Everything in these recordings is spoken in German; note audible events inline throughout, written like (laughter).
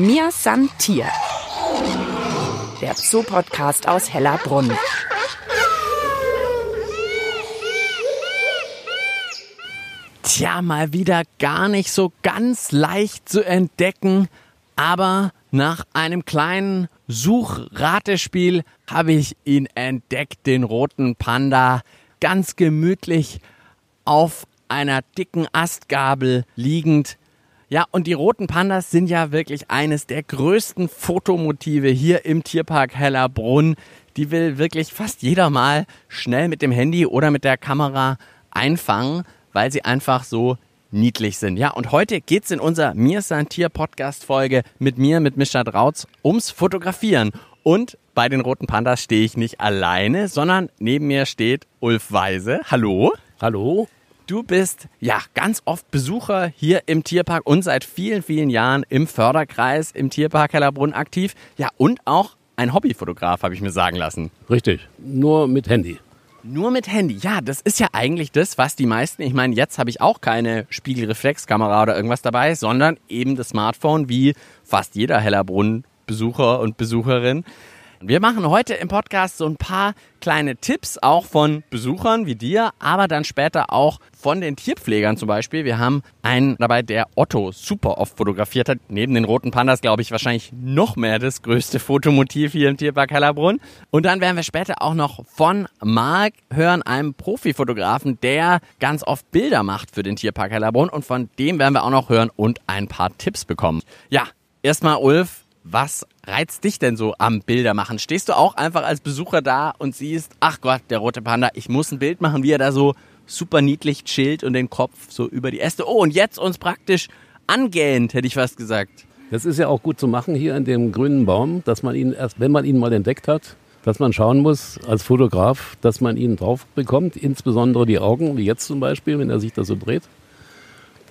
Mir san Tier. Der Zoo-Podcast aus Hellerbrunn. Tja, mal wieder gar nicht so ganz leicht zu entdecken, aber nach einem kleinen Suchratespiel habe ich ihn entdeckt, den roten Panda, ganz gemütlich auf einer dicken Astgabel liegend. Ja, und die roten Pandas sind ja wirklich eines der größten Fotomotive hier im Tierpark Hellerbrunn. Die will wirklich fast jeder mal schnell mit dem Handy oder mit der Kamera einfangen, weil sie einfach so niedlich sind. Ja, und heute geht's in unserer Mir ist ein Tier Podcast Folge mit mir, mit Mischa Drautz, ums Fotografieren. Und bei den roten Pandas stehe ich nicht alleine, sondern neben mir steht Ulf Weise. Hallo. Hallo. Du bist ja ganz oft Besucher hier im Tierpark und seit vielen, vielen Jahren im Förderkreis im Tierpark Hellerbrunn aktiv. Ja, und auch ein Hobbyfotograf, habe ich mir sagen lassen. Richtig. Nur mit Handy. Nur mit Handy. Ja, das ist ja eigentlich das, was die meisten, ich meine, jetzt habe ich auch keine Spiegelreflexkamera oder irgendwas dabei, sondern eben das Smartphone wie fast jeder Hellerbrunn-Besucher und Besucherin. Wir machen heute im Podcast so ein paar kleine Tipps, auch von Besuchern wie dir, aber dann später auch von den Tierpflegern zum Beispiel. Wir haben einen dabei, der Otto super oft fotografiert hat. Neben den roten Pandas, glaube ich, wahrscheinlich noch mehr das größte Fotomotiv hier im Tierpark Hellerbrunn. Und dann werden wir später auch noch von Marc hören, einem Profifotografen, der ganz oft Bilder macht für den Tierpark Hellerbrunn. Und von dem werden wir auch noch hören und ein paar Tipps bekommen. Ja, erstmal Ulf, was reizt dich denn so am Bildermachen? Stehst du auch einfach als Besucher da und siehst, ach Gott, der rote Panda, ich muss ein Bild machen, wie er da so super niedlich chillt und den Kopf so über die Äste. Oh, und jetzt uns praktisch angähnt, hätte ich fast gesagt. Das ist ja auch gut zu machen hier in dem grünen Baum, dass man ihn erst, wenn man ihn mal entdeckt hat, dass man schauen muss als Fotograf, dass man ihn drauf bekommt, insbesondere die Augen, wie jetzt zum Beispiel, wenn er sich da so dreht.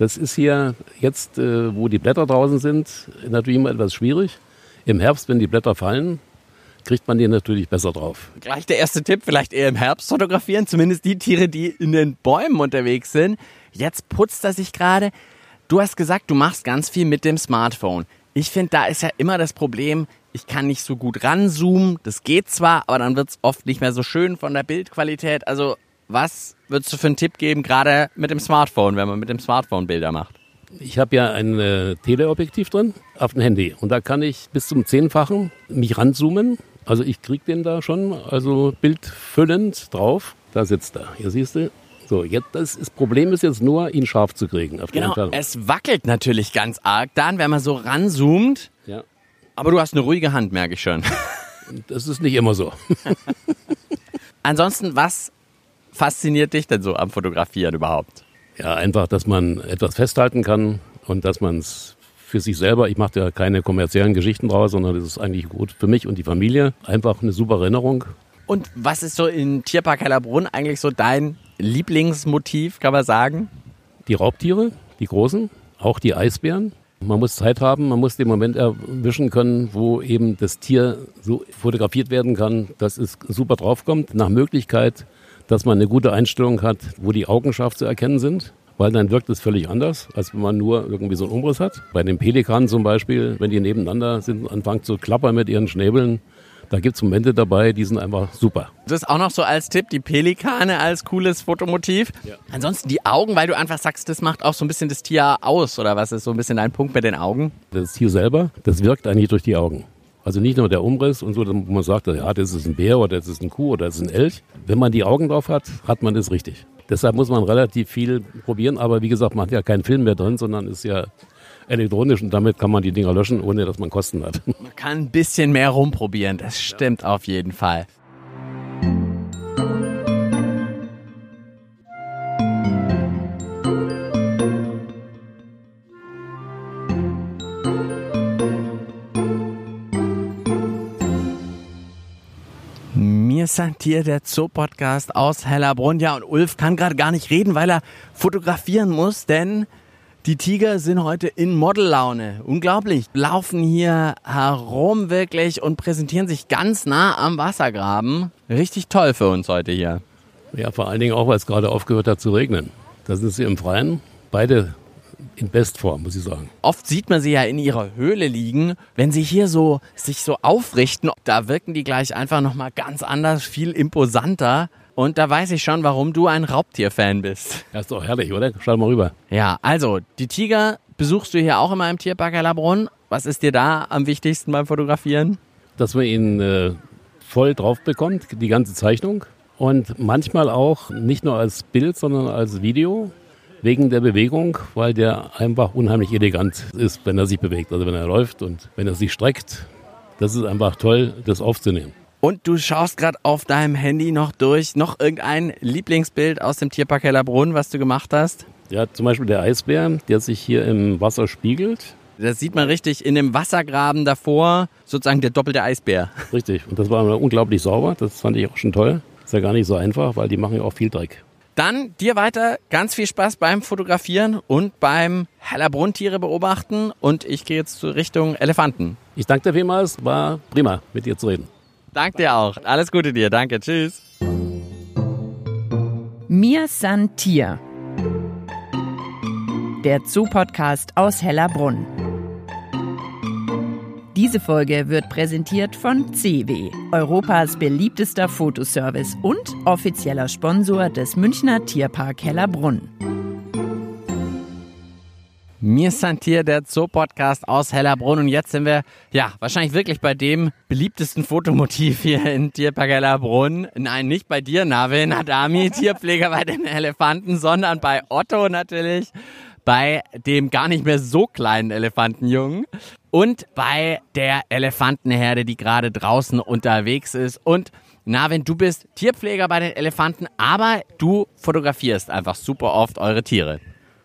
Das ist hier jetzt, äh, wo die Blätter draußen sind, natürlich immer etwas schwierig. Im Herbst, wenn die Blätter fallen, kriegt man die natürlich besser drauf. Gleich der erste Tipp, vielleicht eher im Herbst fotografieren, zumindest die Tiere, die in den Bäumen unterwegs sind. Jetzt putzt er sich gerade. Du hast gesagt, du machst ganz viel mit dem Smartphone. Ich finde, da ist ja immer das Problem, ich kann nicht so gut ranzoomen. Das geht zwar, aber dann wird es oft nicht mehr so schön von der Bildqualität. Also was würdest du für einen Tipp geben, gerade mit dem Smartphone, wenn man mit dem Smartphone Bilder macht? Ich habe ja ein äh, Teleobjektiv drin auf dem Handy und da kann ich bis zum Zehnfachen mich ranzoomen. Also ich kriege den da schon, also bildfüllend drauf. Da sitzt er. Hier siehst du. So, jetzt das, das Problem ist jetzt nur, ihn scharf zu kriegen. Auf genau, es wackelt natürlich ganz arg dann, wenn man so ranzoomt. Ja. Aber du hast eine ruhige Hand, merke ich schon. Das ist nicht immer so. (laughs) Ansonsten, was fasziniert dich denn so am Fotografieren überhaupt? Ja, einfach, dass man etwas festhalten kann und dass man es für sich selber, ich mache ja keine kommerziellen Geschichten draus, sondern das ist eigentlich gut für mich und die Familie. Einfach eine super Erinnerung. Und was ist so in Tierpark Hellerbrunn eigentlich so dein Lieblingsmotiv, kann man sagen? Die Raubtiere, die großen, auch die Eisbären. Man muss Zeit haben, man muss den Moment erwischen können, wo eben das Tier so fotografiert werden kann, dass es super draufkommt. Nach Möglichkeit dass man eine gute Einstellung hat, wo die Augen scharf zu erkennen sind, weil dann wirkt es völlig anders, als wenn man nur irgendwie so einen Umriss hat. Bei den Pelikanen zum Beispiel, wenn die nebeneinander sind, anfangen zu klappern mit ihren Schnäbeln, da gibt es Momente dabei, die sind einfach super. Das ist auch noch so als Tipp, die Pelikane als cooles Fotomotiv. Ja. Ansonsten die Augen, weil du einfach sagst, das macht auch so ein bisschen das Tier aus, oder was ist so ein bisschen dein Punkt mit den Augen? Das Tier selber, das wirkt eigentlich durch die Augen. Also nicht nur der Umriss und so, wo man sagt, ja, das ist ein Bär oder das ist ein Kuh oder das ist ein Elch. Wenn man die Augen drauf hat, hat man das richtig. Deshalb muss man relativ viel probieren, aber wie gesagt, man hat ja keinen Film mehr drin, sondern ist ja elektronisch und damit kann man die Dinger löschen, ohne dass man Kosten hat. Man kann ein bisschen mehr rumprobieren, das stimmt auf jeden Fall. Ist hier der Zoo-Podcast aus Hellerbrunn. Ja, und Ulf kann gerade gar nicht reden, weil er fotografieren muss, denn die Tiger sind heute in Modellaune. Unglaublich. Laufen hier herum wirklich und präsentieren sich ganz nah am Wassergraben. Richtig toll für uns heute hier. Ja, vor allen Dingen auch, weil es gerade aufgehört hat zu regnen. Da sind sie im Freien. Beide in Bestform, muss ich sagen. Oft sieht man sie ja in ihrer Höhle liegen. Wenn sie hier so sich so aufrichten, da wirken die gleich einfach nochmal ganz anders, viel imposanter. Und da weiß ich schon, warum du ein Raubtier-Fan bist. Das ist doch herrlich, oder? Schau mal rüber. Ja, also die Tiger besuchst du hier auch immer im Tierpark Hellerbrunn. Was ist dir da am wichtigsten beim Fotografieren? Dass man ihn äh, voll drauf bekommt, die ganze Zeichnung. Und manchmal auch nicht nur als Bild, sondern als Video wegen der Bewegung, weil der einfach unheimlich elegant ist, wenn er sich bewegt. Also wenn er läuft und wenn er sich streckt. Das ist einfach toll, das aufzunehmen. Und du schaust gerade auf deinem Handy noch durch. Noch irgendein Lieblingsbild aus dem Tierpark Hellerbrunn, was du gemacht hast? Ja, zum Beispiel der Eisbär, der sich hier im Wasser spiegelt. Das sieht man richtig in dem Wassergraben davor, sozusagen der doppelte Eisbär. Richtig. Und das war unglaublich sauber. Das fand ich auch schon toll. Ist ja gar nicht so einfach, weil die machen ja auch viel Dreck. Dann dir weiter ganz viel Spaß beim Fotografieren und beim Hellerbrunn-Tiere beobachten. Und ich gehe jetzt zur Richtung Elefanten. Ich danke dir vielmals. War prima, mit dir zu reden. Danke dir auch. Alles Gute dir. Danke. Tschüss. Mir san Tier. Der Zoo-Podcast aus Hellerbrunn. Diese Folge wird präsentiert von CW, Europas beliebtester Fotoservice und offizieller Sponsor des Münchner Tierpark Hellerbrunn. Mir Santier, der Zoo-Podcast aus Hellerbrunn. Und jetzt sind wir, ja, wahrscheinlich wirklich bei dem beliebtesten Fotomotiv hier in Tierpark Hellerbrunn. Nein, nicht bei dir, Navin Adami, Tierpfleger bei den Elefanten, sondern bei Otto natürlich bei dem gar nicht mehr so kleinen Elefantenjungen und bei der Elefantenherde, die gerade draußen unterwegs ist. Und Navin, du bist Tierpfleger bei den Elefanten, aber du fotografierst einfach super oft eure Tiere.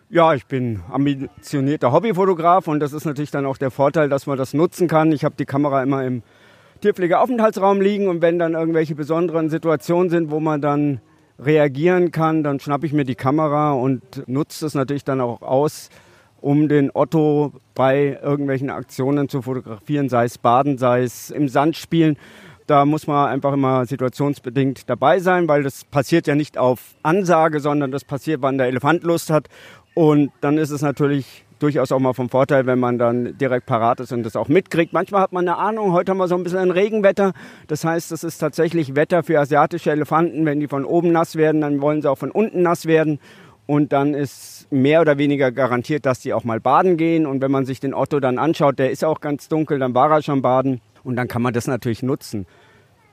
Ja, ich bin ambitionierter Hobbyfotograf und das ist natürlich dann auch der Vorteil, dass man das nutzen kann. Ich habe die Kamera immer im Tierpflegeaufenthaltsraum liegen und wenn dann irgendwelche besonderen Situationen sind, wo man dann reagieren kann, dann schnappe ich mir die Kamera und nutze es natürlich dann auch aus, um den Otto bei irgendwelchen Aktionen zu fotografieren, sei es Baden, sei es im Sand spielen. Da muss man einfach immer situationsbedingt dabei sein, weil das passiert ja nicht auf Ansage, sondern das passiert, wann der Elefant Lust hat. Und dann ist es natürlich durchaus auch mal vom Vorteil, wenn man dann direkt parat ist und das auch mitkriegt. Manchmal hat man eine Ahnung, heute haben wir so ein bisschen ein Regenwetter. Das heißt, das ist tatsächlich Wetter für asiatische Elefanten. Wenn die von oben nass werden, dann wollen sie auch von unten nass werden. Und dann ist mehr oder weniger garantiert, dass die auch mal baden gehen. Und wenn man sich den Otto dann anschaut, der ist auch ganz dunkel, dann war er schon baden. Und dann kann man das natürlich nutzen.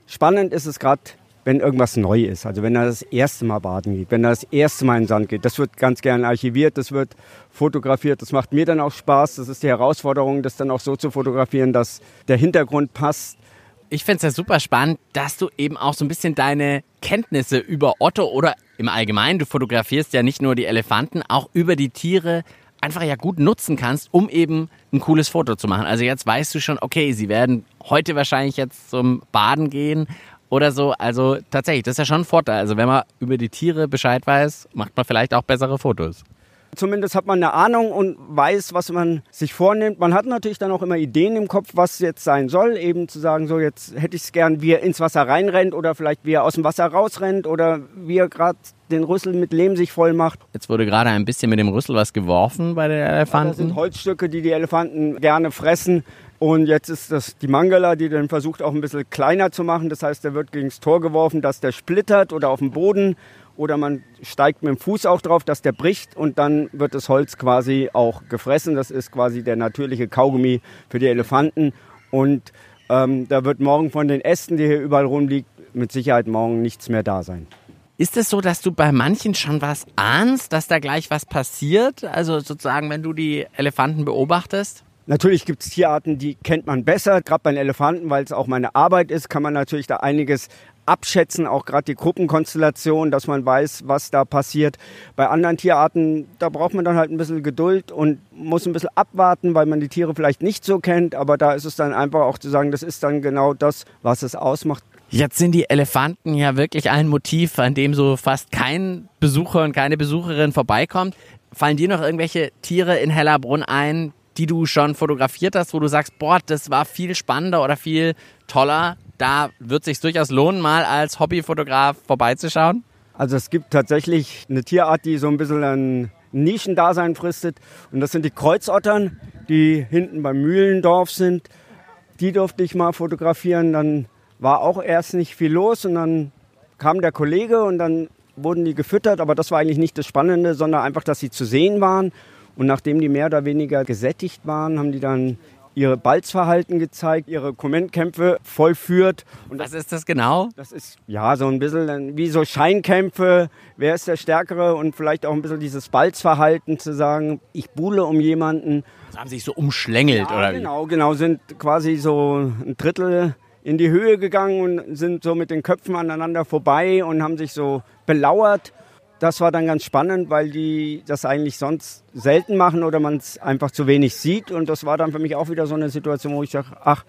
Spannend ist es gerade wenn irgendwas neu ist. Also wenn er das erste Mal baden geht, wenn er das erste Mal in den Sand geht. Das wird ganz gern archiviert, das wird fotografiert. Das macht mir dann auch Spaß. Das ist die Herausforderung, das dann auch so zu fotografieren, dass der Hintergrund passt. Ich finde es ja super spannend, dass du eben auch so ein bisschen deine Kenntnisse über Otto oder im Allgemeinen, du fotografierst ja nicht nur die Elefanten, auch über die Tiere einfach ja gut nutzen kannst, um eben ein cooles Foto zu machen. Also jetzt weißt du schon, okay, sie werden heute wahrscheinlich jetzt zum Baden gehen oder so. Also tatsächlich, das ist ja schon ein Vorteil. Also wenn man über die Tiere Bescheid weiß, macht man vielleicht auch bessere Fotos. Zumindest hat man eine Ahnung und weiß, was man sich vornimmt. Man hat natürlich dann auch immer Ideen im Kopf, was jetzt sein soll. Eben zu sagen, so jetzt hätte ich es gern, wie er ins Wasser reinrennt oder vielleicht wie er aus dem Wasser rausrennt oder wie er gerade den Rüssel mit Lehm sich voll macht. Jetzt wurde gerade ein bisschen mit dem Rüssel was geworfen bei den Elefanten. Ja, das sind Holzstücke, die die Elefanten gerne fressen. Und jetzt ist das die Mangala, die den versucht auch ein bisschen kleiner zu machen. Das heißt, der wird gegen das Tor geworfen, dass der splittert oder auf dem Boden. Oder man steigt mit dem Fuß auch drauf, dass der bricht und dann wird das Holz quasi auch gefressen. Das ist quasi der natürliche Kaugummi für die Elefanten. Und ähm, da wird morgen von den Ästen, die hier überall rumliegen, mit Sicherheit morgen nichts mehr da sein. Ist es so, dass du bei manchen schon was ahnst, dass da gleich was passiert? Also sozusagen, wenn du die Elefanten beobachtest? Natürlich gibt es Tierarten, die kennt man besser. Gerade bei den Elefanten, weil es auch meine Arbeit ist, kann man natürlich da einiges abschätzen, auch gerade die Gruppenkonstellation, dass man weiß, was da passiert. Bei anderen Tierarten, da braucht man dann halt ein bisschen Geduld und muss ein bisschen abwarten, weil man die Tiere vielleicht nicht so kennt. Aber da ist es dann einfach auch zu sagen, das ist dann genau das, was es ausmacht. Jetzt sind die Elefanten ja wirklich ein Motiv, an dem so fast kein Besucher und keine Besucherin vorbeikommt. Fallen dir noch irgendwelche Tiere in Hellerbrunn ein, die du schon fotografiert hast, wo du sagst, boah, das war viel spannender oder viel toller? Da wird sich durchaus lohnen, mal als Hobbyfotograf vorbeizuschauen? Also es gibt tatsächlich eine Tierart, die so ein bisschen ein Nischendasein fristet. Und das sind die Kreuzottern, die hinten beim Mühlendorf sind. Die durfte ich mal fotografieren. Dann war auch erst nicht viel los und dann kam der Kollege und dann wurden die gefüttert. Aber das war eigentlich nicht das Spannende, sondern einfach, dass sie zu sehen waren. Und nachdem die mehr oder weniger gesättigt waren, haben die dann ihre Balzverhalten gezeigt, ihre Kommentkämpfe vollführt. Und was ist das genau? Das ist ja so ein bisschen wie so Scheinkämpfe, wer ist der Stärkere und vielleicht auch ein bisschen dieses Balzverhalten zu sagen, ich buhle um jemanden. Also haben sich so umschlängelt ja, oder? Genau, genau, sind quasi so ein Drittel in die Höhe gegangen und sind so mit den Köpfen aneinander vorbei und haben sich so belauert das war dann ganz spannend, weil die das eigentlich sonst selten machen oder man es einfach zu wenig sieht. Und das war dann für mich auch wieder so eine Situation, wo ich sage, ach,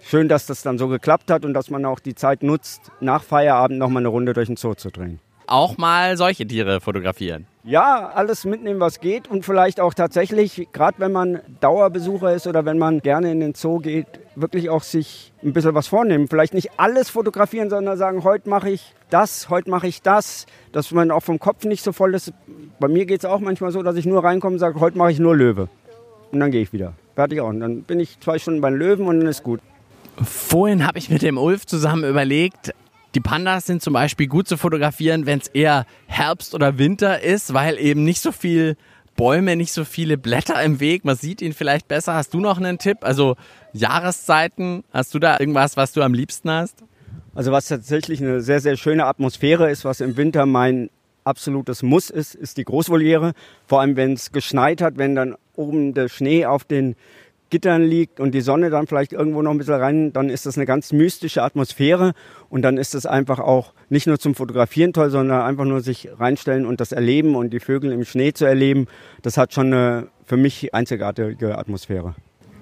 schön, dass das dann so geklappt hat und dass man auch die Zeit nutzt, nach Feierabend nochmal eine Runde durch den Zoo zu drehen. Auch mal solche Tiere fotografieren. Ja, alles mitnehmen, was geht und vielleicht auch tatsächlich, gerade wenn man Dauerbesucher ist oder wenn man gerne in den Zoo geht, wirklich auch sich ein bisschen was vornehmen. Vielleicht nicht alles fotografieren, sondern sagen, heute mache ich das, heute mache ich das, dass man auch vom Kopf nicht so voll ist. Bei mir geht es auch manchmal so, dass ich nur reinkomme und sage, heute mache ich nur Löwe. Und dann gehe ich wieder. Fertig auch. Und dann bin ich zwei Stunden beim Löwen und dann ist gut. Vorhin habe ich mit dem Ulf zusammen überlegt, die Pandas sind zum Beispiel gut zu fotografieren, wenn es eher Herbst oder Winter ist, weil eben nicht so viel Bäume, nicht so viele Blätter im Weg. Man sieht ihn vielleicht besser. Hast du noch einen Tipp? Also Jahreszeiten, hast du da irgendwas, was du am liebsten hast? Also was tatsächlich eine sehr, sehr schöne Atmosphäre ist, was im Winter mein absolutes Muss ist, ist die Großvoliere. Vor allem, wenn es geschneit hat, wenn dann oben der Schnee auf den Gittern liegt und die Sonne dann vielleicht irgendwo noch ein bisschen rein, dann ist das eine ganz mystische Atmosphäre und dann ist es einfach auch nicht nur zum Fotografieren toll, sondern einfach nur sich reinstellen und das erleben und die Vögel im Schnee zu erleben. Das hat schon eine für mich einzigartige Atmosphäre.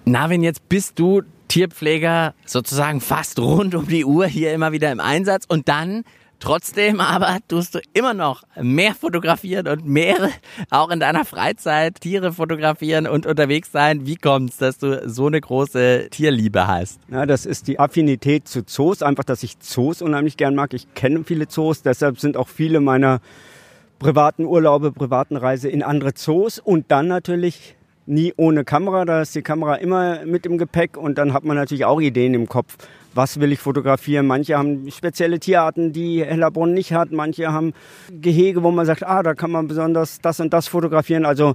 Navin, jetzt bist du Tierpfleger sozusagen fast rund um die Uhr hier immer wieder im Einsatz und dann Trotzdem aber tust du immer noch mehr fotografieren und mehr auch in deiner Freizeit Tiere fotografieren und unterwegs sein. Wie kommt es, dass du so eine große Tierliebe hast? Ja, das ist die Affinität zu Zoos. Einfach, dass ich Zoos unheimlich gern mag. Ich kenne viele Zoos, deshalb sind auch viele meiner privaten Urlaube, privaten Reise in andere Zoos und dann natürlich nie ohne Kamera. Da ist die Kamera immer mit im Gepäck und dann hat man natürlich auch Ideen im Kopf was will ich fotografieren. Manche haben spezielle Tierarten, die Hellerbrunn nicht hat. Manche haben Gehege, wo man sagt, ah, da kann man besonders das und das fotografieren. Also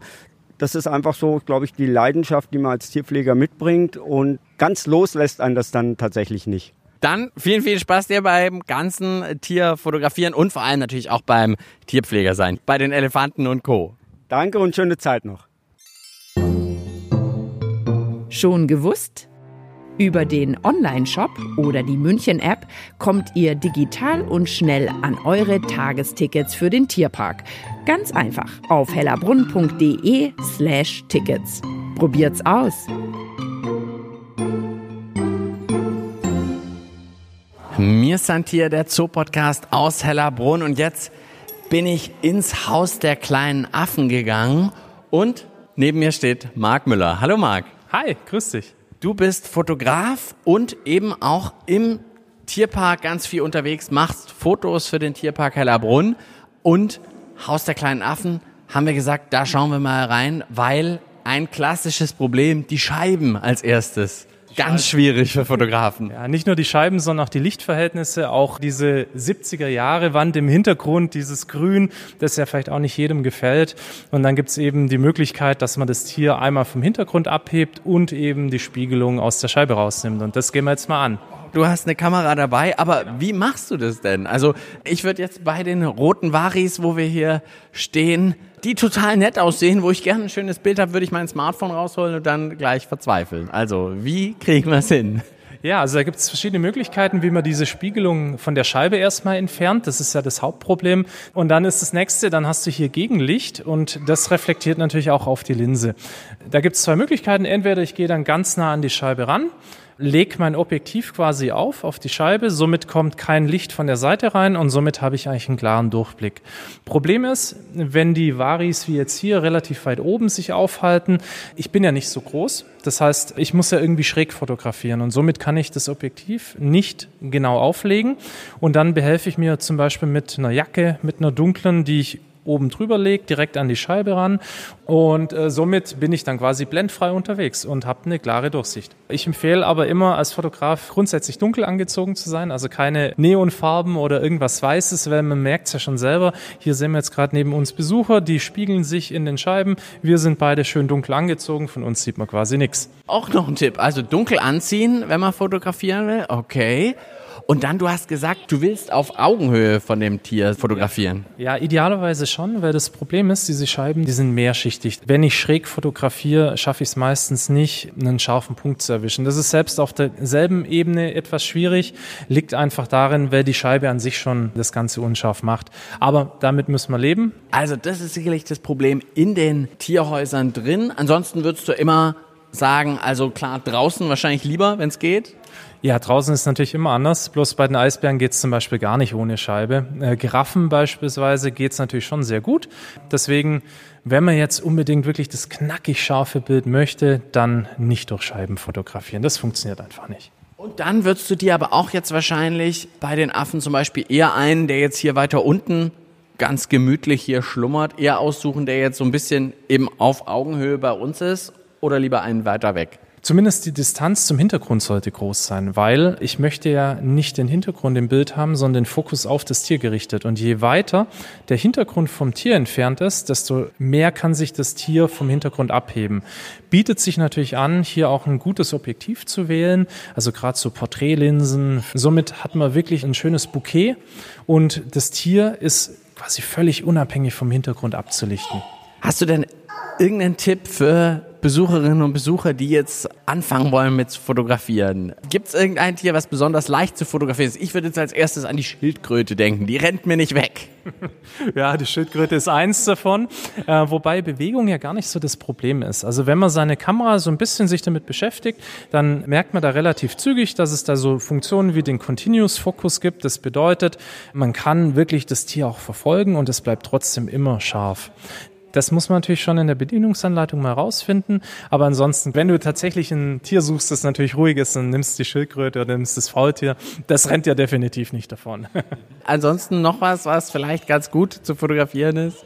das ist einfach so, glaube ich, die Leidenschaft, die man als Tierpfleger mitbringt. Und ganz loslässt einen das dann tatsächlich nicht. Dann vielen, viel Spaß dir beim ganzen Tierfotografieren und vor allem natürlich auch beim Tierpfleger sein, bei den Elefanten und Co. Danke und schöne Zeit noch. Schon gewusst? Über den Online-Shop oder die München-App kommt ihr digital und schnell an eure Tagestickets für den Tierpark. Ganz einfach auf hellerbrunn.de slash Tickets. Probiert's aus! Mir ist hier der Zoopodcast aus Hellerbrunn und jetzt bin ich ins Haus der kleinen Affen gegangen und neben mir steht Marc Müller. Hallo Marc. Hi, grüß dich. Du bist Fotograf und eben auch im Tierpark ganz viel unterwegs, machst Fotos für den Tierpark Hellerbrunn und Haus der kleinen Affen haben wir gesagt, da schauen wir mal rein, weil ein klassisches Problem, die Scheiben als erstes. Ganz schwierig für Fotografen. Ja, nicht nur die Scheiben, sondern auch die Lichtverhältnisse, auch diese 70er Jahre Wand im Hintergrund, dieses Grün, das ja vielleicht auch nicht jedem gefällt. Und dann gibt's eben die Möglichkeit, dass man das Tier einmal vom Hintergrund abhebt und eben die Spiegelung aus der Scheibe rausnimmt. Und das gehen wir jetzt mal an du hast eine Kamera dabei, aber wie machst du das denn? Also ich würde jetzt bei den roten Varis, wo wir hier stehen, die total nett aussehen, wo ich gerne ein schönes Bild habe, würde ich mein Smartphone rausholen und dann gleich verzweifeln. Also, wie kriegen wir es hin? Ja, also da gibt es verschiedene Möglichkeiten, wie man diese Spiegelung von der Scheibe erstmal entfernt. Das ist ja das Hauptproblem. Und dann ist das nächste, dann hast du hier Gegenlicht und das reflektiert natürlich auch auf die Linse. Da gibt es zwei Möglichkeiten. Entweder ich gehe dann ganz nah an die Scheibe ran lege mein Objektiv quasi auf, auf die Scheibe, somit kommt kein Licht von der Seite rein und somit habe ich eigentlich einen klaren Durchblick. Problem ist, wenn die Varis wie jetzt hier relativ weit oben sich aufhalten, ich bin ja nicht so groß, das heißt, ich muss ja irgendwie schräg fotografieren und somit kann ich das Objektiv nicht genau auflegen. Und dann behelfe ich mir zum Beispiel mit einer Jacke, mit einer dunklen, die ich oben drüber legt, direkt an die Scheibe ran. Und äh, somit bin ich dann quasi blendfrei unterwegs und habe eine klare Durchsicht. Ich empfehle aber immer als Fotograf grundsätzlich dunkel angezogen zu sein, also keine Neonfarben oder irgendwas Weißes, weil man merkt es ja schon selber. Hier sehen wir jetzt gerade neben uns Besucher, die spiegeln sich in den Scheiben. Wir sind beide schön dunkel angezogen, von uns sieht man quasi nichts. Auch noch ein Tipp, also dunkel anziehen, wenn man fotografieren will, okay. Und dann, du hast gesagt, du willst auf Augenhöhe von dem Tier fotografieren. Ja, idealerweise schon, weil das Problem ist, diese Scheiben, die sind mehrschichtig. Wenn ich schräg fotografiere, schaffe ich es meistens nicht, einen scharfen Punkt zu erwischen. Das ist selbst auf derselben Ebene etwas schwierig, liegt einfach darin, weil die Scheibe an sich schon das Ganze unscharf macht. Aber damit müssen wir leben. Also das ist sicherlich das Problem in den Tierhäusern drin. Ansonsten würdest du immer sagen, also klar, draußen wahrscheinlich lieber, wenn es geht. Ja, draußen ist natürlich immer anders. Bloß bei den Eisbären geht es zum Beispiel gar nicht ohne Scheibe. Äh, Giraffen beispielsweise geht es natürlich schon sehr gut. Deswegen, wenn man jetzt unbedingt wirklich das knackig scharfe Bild möchte, dann nicht durch Scheiben fotografieren. Das funktioniert einfach nicht. Und dann würdest du dir aber auch jetzt wahrscheinlich bei den Affen zum Beispiel eher einen, der jetzt hier weiter unten ganz gemütlich hier schlummert, eher aussuchen, der jetzt so ein bisschen eben auf Augenhöhe bei uns ist oder lieber einen weiter weg? Zumindest die Distanz zum Hintergrund sollte groß sein, weil ich möchte ja nicht den Hintergrund im Bild haben, sondern den Fokus auf das Tier gerichtet. Und je weiter der Hintergrund vom Tier entfernt ist, desto mehr kann sich das Tier vom Hintergrund abheben. Bietet sich natürlich an, hier auch ein gutes Objektiv zu wählen, also gerade so Porträtlinsen. Somit hat man wirklich ein schönes Bouquet und das Tier ist quasi völlig unabhängig vom Hintergrund abzulichten. Hast du denn irgendeinen Tipp für Besucherinnen und Besucher, die jetzt anfangen wollen mit fotografieren? Gibt es irgendein Tier, was besonders leicht zu fotografieren ist? Ich würde jetzt als erstes an die Schildkröte denken. Die rennt mir nicht weg. (laughs) Ja, die Schildkröte ist eins davon, äh, wobei Bewegung ja gar nicht so das Problem ist. Also wenn man seine Kamera so ein bisschen sich damit beschäftigt, dann merkt man da relativ zügig, dass es da so Funktionen wie den Continuous Focus gibt. Das bedeutet, man kann wirklich das Tier auch verfolgen und es bleibt trotzdem immer scharf. Das muss man natürlich schon in der Bedienungsanleitung mal rausfinden. Aber ansonsten, wenn du tatsächlich ein Tier suchst, das natürlich ruhig ist, dann nimmst du die Schildkröte oder nimmst das Faultier. Das rennt ja definitiv nicht davon. (laughs) Ansonsten noch was, was vielleicht ganz gut zu fotografieren ist?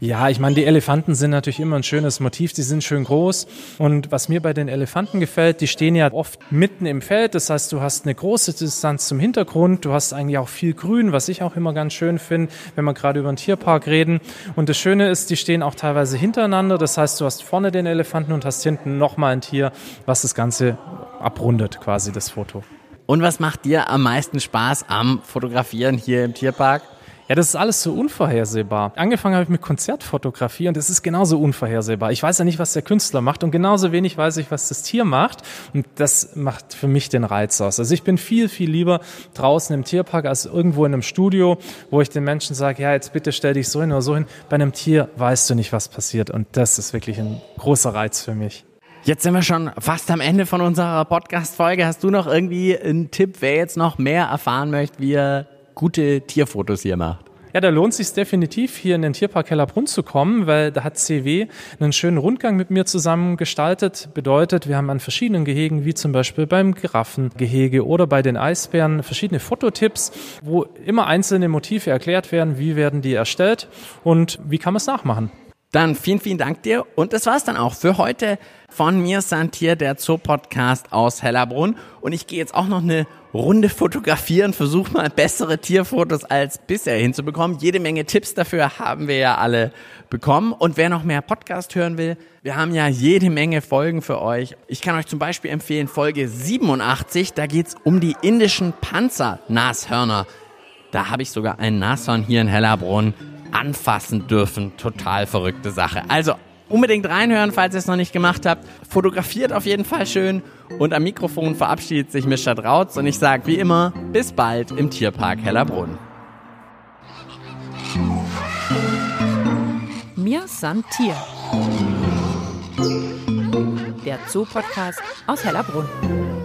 Ja, ich meine, die Elefanten sind natürlich immer ein schönes Motiv, die sind schön groß. Und was mir bei den Elefanten gefällt, die stehen ja oft mitten im Feld. Das heißt, du hast eine große Distanz zum Hintergrund, du hast eigentlich auch viel Grün, was ich auch immer ganz schön finde, wenn wir gerade über einen Tierpark reden. Und das Schöne ist, die stehen auch teilweise hintereinander. Das heißt, du hast vorne den Elefanten und hast hinten nochmal ein Tier, was das Ganze abrundet, quasi das Foto. Und was macht dir am meisten Spaß am Fotografieren hier im Tierpark? Ja, das ist alles so unvorhersehbar. Angefangen habe ich mit Konzertfotografie und es ist genauso unvorhersehbar. Ich weiß ja nicht, was der Künstler macht und genauso wenig weiß ich, was das Tier macht. Und das macht für mich den Reiz aus. Also ich bin viel, viel lieber draußen im Tierpark als irgendwo in einem Studio, wo ich den Menschen sage, ja, jetzt bitte stell dich so hin oder so hin. Bei einem Tier weißt du nicht, was passiert. Und das ist wirklich ein großer Reiz für mich. Jetzt sind wir schon fast am Ende von unserer Podcast-Folge. Hast du noch irgendwie einen Tipp, wer jetzt noch mehr erfahren möchte, wie er gute Tierfotos hier macht. Ja, da lohnt sich definitiv, hier in den Tierpark Hellerbrunn zu kommen, weil da hat CW einen schönen Rundgang mit mir zusammen gestaltet. Bedeutet, wir haben an verschiedenen Gehegen, wie zum Beispiel beim Giraffengehege oder bei den Eisbären, verschiedene Fototipps, wo immer einzelne Motive erklärt werden, wie werden die erstellt und wie kann man es nachmachen. Dann vielen, vielen Dank dir. Und das war's dann auch für heute von mir, Santier, der Zoo-Podcast aus Hellerbrunn. Und ich gehe jetzt auch noch eine Runde fotografieren, versuche mal bessere Tierfotos als bisher hinzubekommen. Jede Menge Tipps dafür haben wir ja alle bekommen. Und wer noch mehr Podcast hören will, wir haben ja jede Menge Folgen für euch. Ich kann euch zum Beispiel empfehlen Folge 87, da geht's um die indischen Panzernashörner. Da habe ich sogar ein Nashorn hier in Hellerbrunn anfassen dürfen. Total verrückte Sache. Also unbedingt reinhören, falls ihr es noch nicht gemacht habt. Fotografiert auf jeden Fall schön. Und am Mikrofon verabschiedet sich Mischa Drautz und ich sage wie immer, bis bald im Tierpark Hellerbrunn. Mir san Tier. Der Zoo-Podcast aus Hellerbrunn.